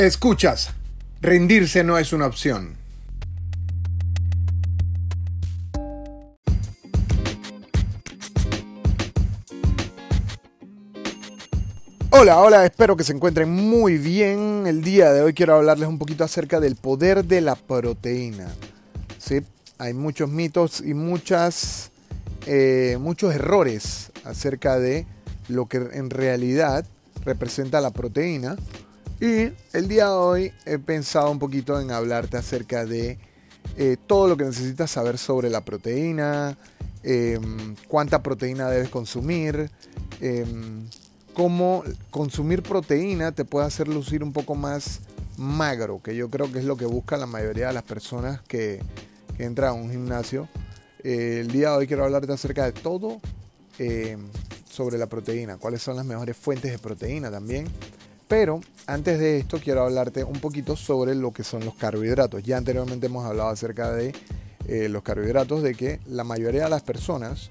Escuchas, rendirse no es una opción. Hola, hola, espero que se encuentren muy bien. El día de hoy quiero hablarles un poquito acerca del poder de la proteína. ¿Sí? Hay muchos mitos y muchas, eh, muchos errores acerca de lo que en realidad representa la proteína. Y el día de hoy he pensado un poquito en hablarte acerca de eh, todo lo que necesitas saber sobre la proteína, em, cuánta proteína debes consumir, em, cómo consumir proteína te puede hacer lucir un poco más magro, que yo creo que es lo que busca la mayoría de las personas que, entran a un gimnasio. Eh, el día de hoy quiero hablarte acerca de todo eh, sobre la proteína, cuáles son las mejores fuentes de proteína también. Pero antes de esto quiero hablarte un poquito sobre lo que son los carbohidratos. Ya anteriormente hemos hablado acerca de eh, los carbohidratos, de que la mayoría de las personas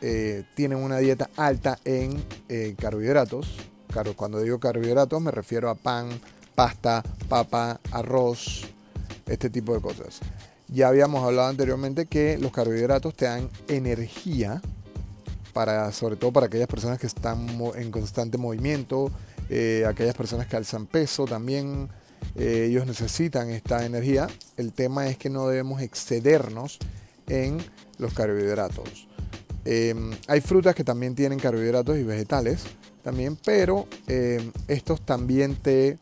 eh, tienen una dieta alta en eh, carbohidratos. Cuando digo carbohidratos me refiero a pan, pasta, papa, arroz, este tipo de cosas. Ya habíamos hablado anteriormente que los carbohidratos te dan energía, para, sobre todo para aquellas personas que están en constante movimiento, eh, aquellas personas que alzan peso también, ellos necesitan esta energía. El tema es que no debemos excedernos en los carbohidratos. Em, hay frutas que también tienen carbohidratos y vegetales también, pero em, estos también te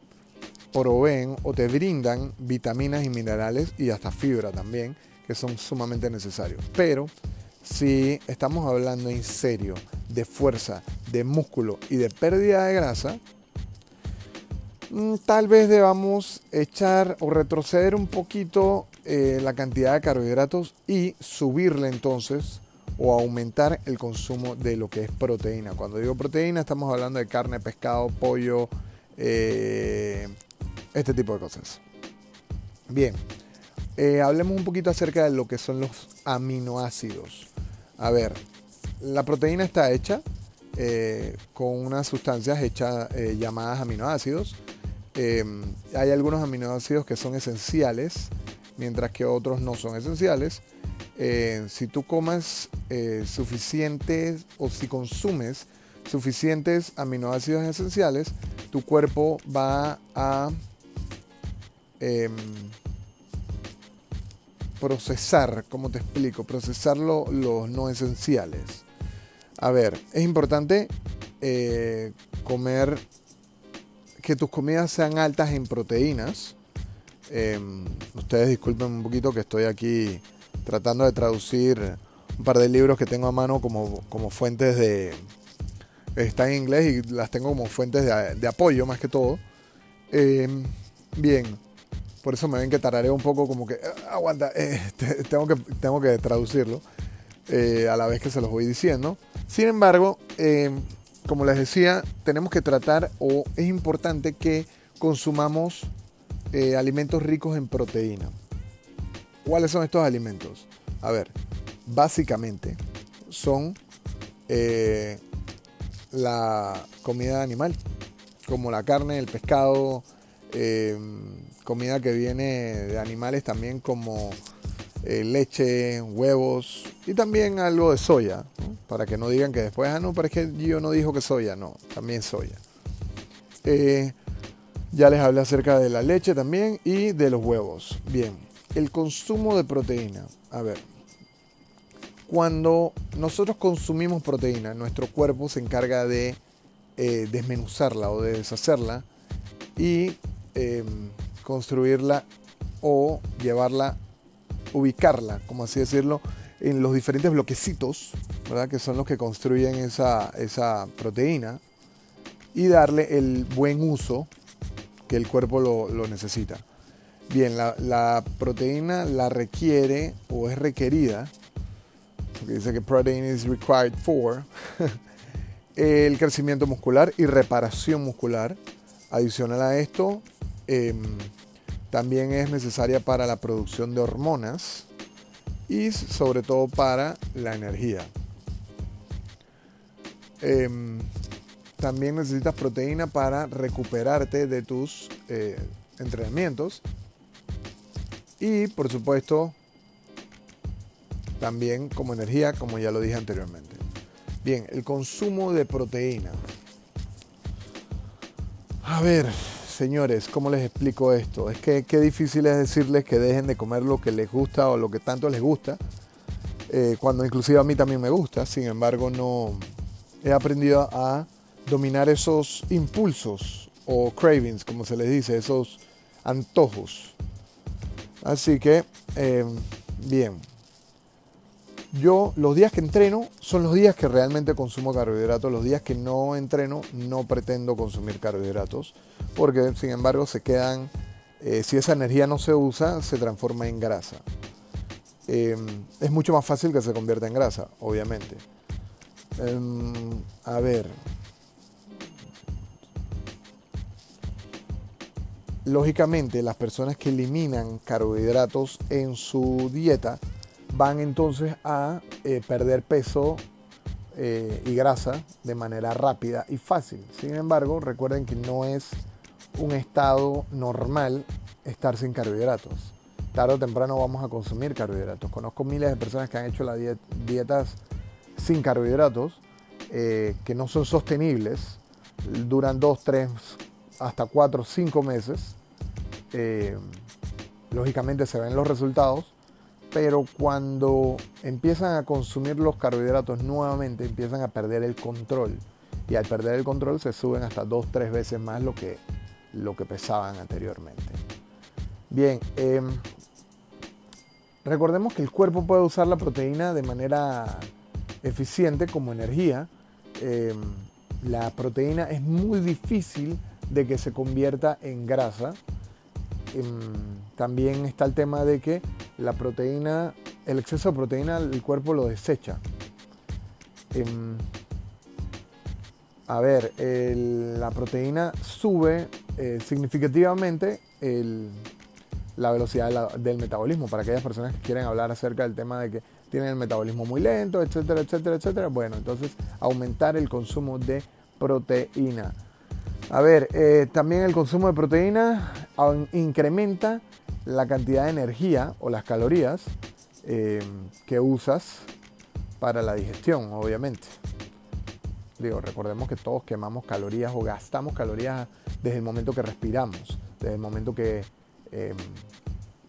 proveen o te brindan vitaminas y minerales y hasta fibra también, que son sumamente necesarios. Pero si estamos hablando en serio de fuerza, de músculo y de pérdida de grasa, mm, tal vez debamos echar o retroceder un poquito eh, la cantidad de carbohidratos y subirle entonces o aumentar el consumo de lo que es proteína. Cuando digo proteína estamos hablando de carne, pescado, pollo, eh, este tipo de cosas. Bien, eh, hablemos un poquito acerca de lo que son los aminoácidos. A ver, la proteína está hecha eh, con unas sustancias hechas llamadas aminoácidos. hay algunos aminoácidos que son esenciales, mientras que otros no son esenciales. Eh, si tú comas eh, suficientes o si consumes suficientes aminoácidos esenciales, tu cuerpo va a em, procesar, ¿cómo te explico? Procesar los no esenciales. A ver, es importante eh, comer, que tus comidas sean altas en proteínas. Em, ustedes disculpen un poquito que estoy aquí tratando de traducir un par de libros que tengo a mano como, como fuentes de... Está en inglés y las tengo como fuentes de, apoyo más que todo. Eh, bien, por eso me ven que tarareo un poco como que, ah, aguanta, eh, tengo, que, tengo que traducirlo eh, a la vez que se los voy diciendo. Sin embargo, como les decía, tenemos que tratar o es importante que consumamos alimentos ricos en proteína. ¿Cuáles son estos alimentos? A ver, básicamente son eh, la comida animal, como la carne, el pescado, eh, comida que viene de animales también como eh, leche, huevos y también algo de soya, para que no digan que después, ah, no, pero es que yo no dijo que soya, no, también soya. ya les hablé acerca de la leche también y de los huevos. Bien, el consumo de proteína. A ver, cuando nosotros consumimos proteína, nuestro cuerpo se encarga de eh, desmenuzarla o de deshacerla y em, construirla o llevarla, ubicarla, como así decirlo, en los diferentes bloquecitos, ¿verdad? que son los que construyen esa, esa proteína, y darle el buen uso que el cuerpo lo necesita. Bien, la, proteína la requiere o es requerida, porque dice que protein is required for, el crecimiento muscular y reparación muscular. Adicional a esto, em, también es necesaria para la producción de hormonas y sobre todo para la energía. Em, también necesitas proteína para recuperarte de tus eh, entrenamientos. Y por supuesto, también como energía, como ya lo dije anteriormente. Bien, el consumo de proteína. A ver, señores, ¿cómo les explico esto? Es que qué difícil es decirles que dejen de comer lo que les gusta o lo que tanto les gusta, eh, cuando inclusive a mí también me gusta. Sin embargo, no he aprendido a dominar esos impulsos o cravings, como se les dice, esos antojos. Así que, eh, bien. Yo los días que entreno son los días que realmente consumo carbohidratos. Los días que no entreno no pretendo consumir carbohidratos porque sin embargo se quedan, eh, si esa energía no se usa, se transforma en grasa. Em, es mucho más fácil que se convierta en grasa, obviamente. Em, a ver. Lógicamente las personas que eliminan carbohidratos en su dieta, van entonces a eh, perder peso eh, y grasa de manera rápida y fácil. Sin embargo, recuerden que no es un estado normal estar sin carbohidratos. Tarde o temprano vamos a consumir carbohidratos. Conozco miles de personas que han hecho las dietas sin carbohidratos, eh, que no son sostenibles, duran 2, 3, hasta 4, 5 meses. lógicamente se ven los resultados, pero cuando empiezan a consumir los carbohidratos nuevamente empiezan a perder el control y al perder el control se suben hasta dos, tres veces más lo que, lo que pesaban anteriormente. Bien, em, recordemos que el cuerpo puede usar la proteína de manera eficiente como energía. Em, la proteína es muy difícil de que se convierta en grasa. Em, también está el tema de que la proteína, el exceso de proteína, el cuerpo lo desecha. Em, a ver, la proteína sube eh, significativamente la velocidad del metabolismo. Para aquellas personas que quieren hablar acerca del tema de que tienen el metabolismo muy lento, etcétera, etcétera, etcétera. Bueno, entonces aumentar el consumo de proteína. A ver, eh, también el consumo de proteína incrementa la cantidad de energía o las calorías eh, que usas para la digestión, obviamente. Digo, recordemos que todos quemamos calorías o gastamos calorías desde el momento que respiramos, desde el momento que em,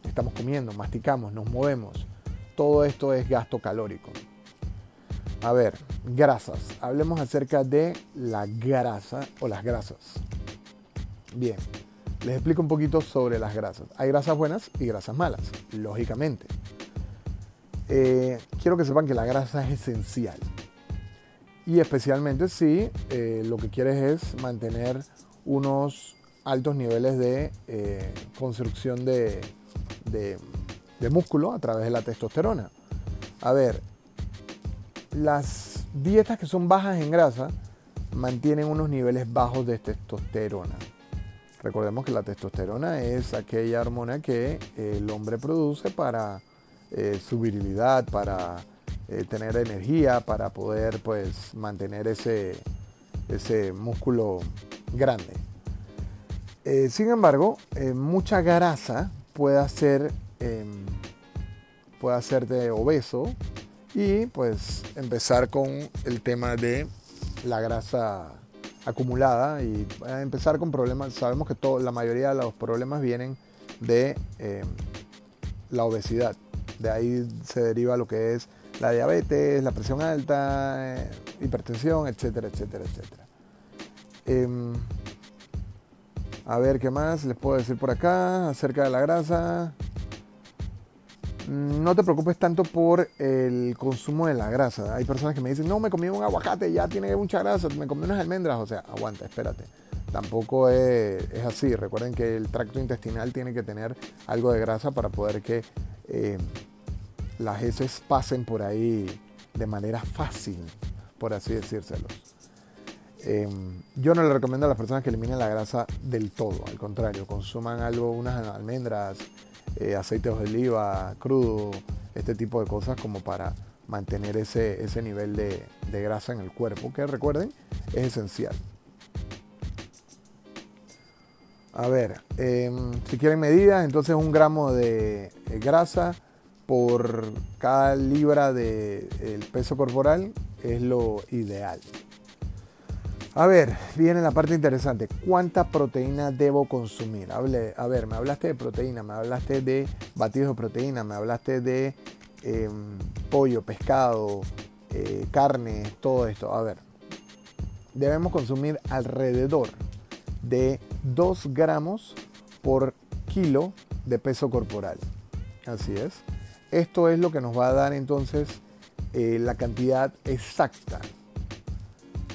estamos comiendo, masticamos, nos movemos. Todo esto es gasto calórico. A ver, grasas. Hablemos acerca de la grasa o las grasas. Bien, les explico un poquito sobre las grasas. Hay grasas buenas y grasas malas, lógicamente. Eh, quiero que sepan que la grasa es esencial. Y especialmente si eh, lo que quieres es mantener unos altos niveles de eh, construcción de, de músculo a través de la testosterona. A ver, las dietas que son bajas en grasa mantienen unos niveles bajos de testosterona. Recordemos que la testosterona es aquella hormona que el hombre produce para eh, su virilidad, para eh, tener energía, para poder pues mantener ese, ese músculo grande. Eh, sin embargo, mucha grasa puede hacer em, puede hacerte obeso y pues empezar con el tema de la grasa acumulada y empezar con problemas. Sabemos que todo, la mayoría de los problemas vienen de em, la obesidad. De ahí se deriva lo que es la diabetes, la presión alta, eh, hipertensión, etcétera, etcétera, etcétera. Em, a ver qué más les puedo decir por acá acerca de la grasa no te preocupes tanto por el consumo de la grasa. Hay personas que me dicen, no, me comí un aguacate, ya tiene mucha grasa, me comí unas almendras. O sea, aguanta, espérate. Tampoco es, así. Recuerden que el tracto intestinal tiene que tener algo de grasa para poder que eh, las heces pasen por ahí de manera fácil, por así decírselos. Em, yo no le recomiendo a las personas que eliminen la grasa del todo, al contrario, consuman algo, unas almendras, eh, aceites de oliva crudo, este tipo de cosas como para mantener ese, ese nivel de, grasa en el cuerpo, que recuerden es esencial. A ver, em, si quieren medidas, entonces un gramo de eh, grasa por cada libra del de, peso corporal es lo ideal. A ver, viene la parte interesante. ¿Cuánta proteína debo consumir? Hable, a ver, me hablaste de proteína, me hablaste de batidos de proteína, me hablaste de em, pollo, pescado, eh, carne, todo esto. A ver, debemos consumir alrededor de 2 gramos por kilo de peso corporal. Así es. Esto es lo que nos va a dar entonces eh, la cantidad exacta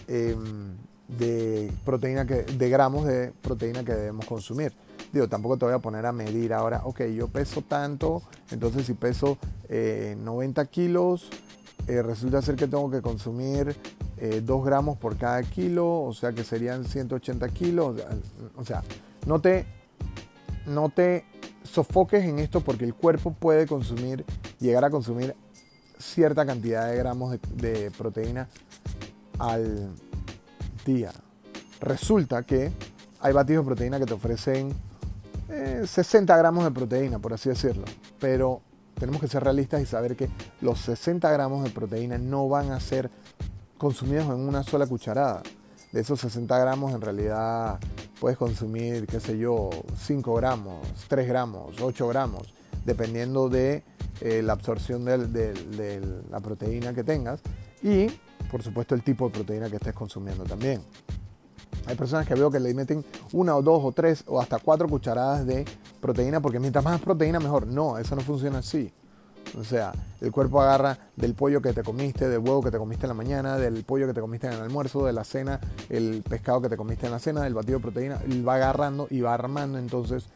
em, de proteína que, de gramos de proteína que debemos consumir. Digo, tampoco te voy a poner a medir ahora, ok, yo peso tanto, entonces si peso 90 eh, kilos, eh, resulta ser que tengo que consumir 2 gramos por cada kilo, o sea que serían 180 kilos. O sea, no te, no te sofoques en esto porque el cuerpo puede consumir, llegar a consumir cierta cantidad de gramos de, proteína al Resulta que hay batidos de proteína que te ofrecen 60 eh, gramos de proteína, por así decirlo. Pero tenemos que ser realistas y saber que los 60 gramos de proteína no van a ser consumidos en una sola cucharada. De esos 60 gramos en realidad puedes consumir, qué sé yo, 5 gramos, 3 gramos, 8 gramos, dependiendo de eh, la absorción de la proteína que tengas y, por supuesto, el tipo de proteína que estés consumiendo también. Hay personas que veo que le meten una o dos o tres o hasta cuatro cucharadas de proteína porque mientras más proteína mejor. No, eso no funciona así. O sea, el cuerpo agarra del pollo que te comiste, del huevo que te comiste en la mañana, del pollo que te comiste en el almuerzo, de la cena, el pescado que te comiste en la cena, del batido de proteína, y va agarrando y va armando entonces,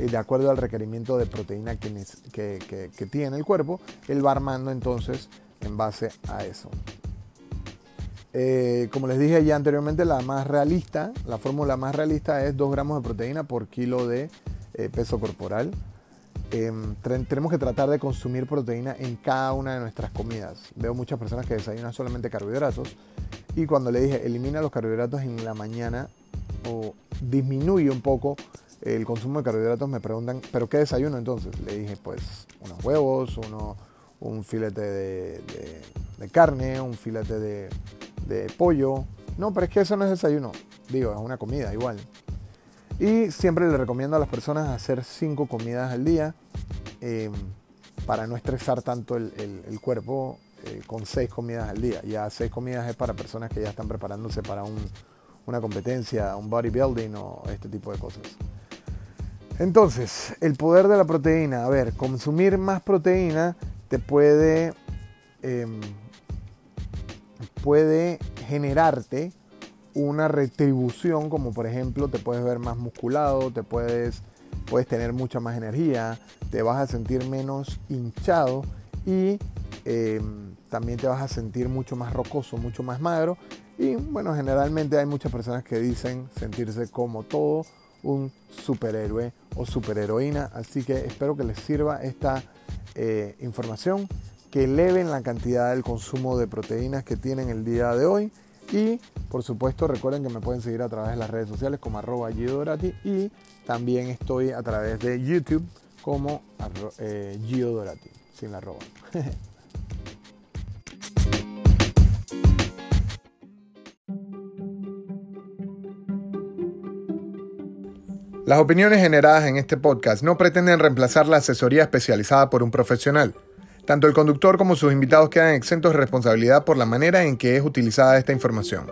eh, de acuerdo al requerimiento de proteína que, que, tiene el cuerpo, él va armando entonces en base a eso. Eh, como les dije ya anteriormente, la más realista, la fórmula más realista es 2 gramos de proteína por kilo de eh, peso corporal. Em, tenemos que tratar de consumir proteína en cada una de nuestras comidas. Veo muchas personas que desayunan solamente carbohidratos y cuando le dije elimina los carbohidratos en la mañana o disminuye un poco el consumo de carbohidratos, me preguntan, ¿pero qué desayuno entonces? Le dije, pues unos huevos, uno, un filete de, carne, un filete de, de pollo. No, pero es que eso no es desayuno. Digo, es una comida igual. Y siempre le recomiendo a las personas hacer cinco comidas al día eh, para no estresar tanto el, cuerpo eh, con seis comidas al día. Ya seis comidas es para personas que ya están preparándose para una competencia, un bodybuilding o este tipo de cosas. Entonces, el poder de la proteína. A ver, consumir más proteína te puede, em, puede generarte una retribución, como por ejemplo te puedes ver más musculado, te puedes, puedes tener mucha más energía, te vas a sentir menos hinchado y em, también te vas a sentir mucho más rocoso, mucho más magro. Y bueno, generalmente hay muchas personas que dicen sentirse como todo un superhéroe o superheroína. Así que espero que les sirva esta eh, información, que eleven la cantidad del consumo de proteínas que tienen el día de hoy y por supuesto recuerden que me pueden seguir a través de las redes sociales como arroba Dorati y también estoy a través de YouTube como eh, Dorati, sin la arroba. Las opiniones generadas en este podcast no pretenden reemplazar la asesoría especializada por un profesional. Tanto el conductor como sus invitados quedan exentos de responsabilidad por la manera en que es utilizada esta información.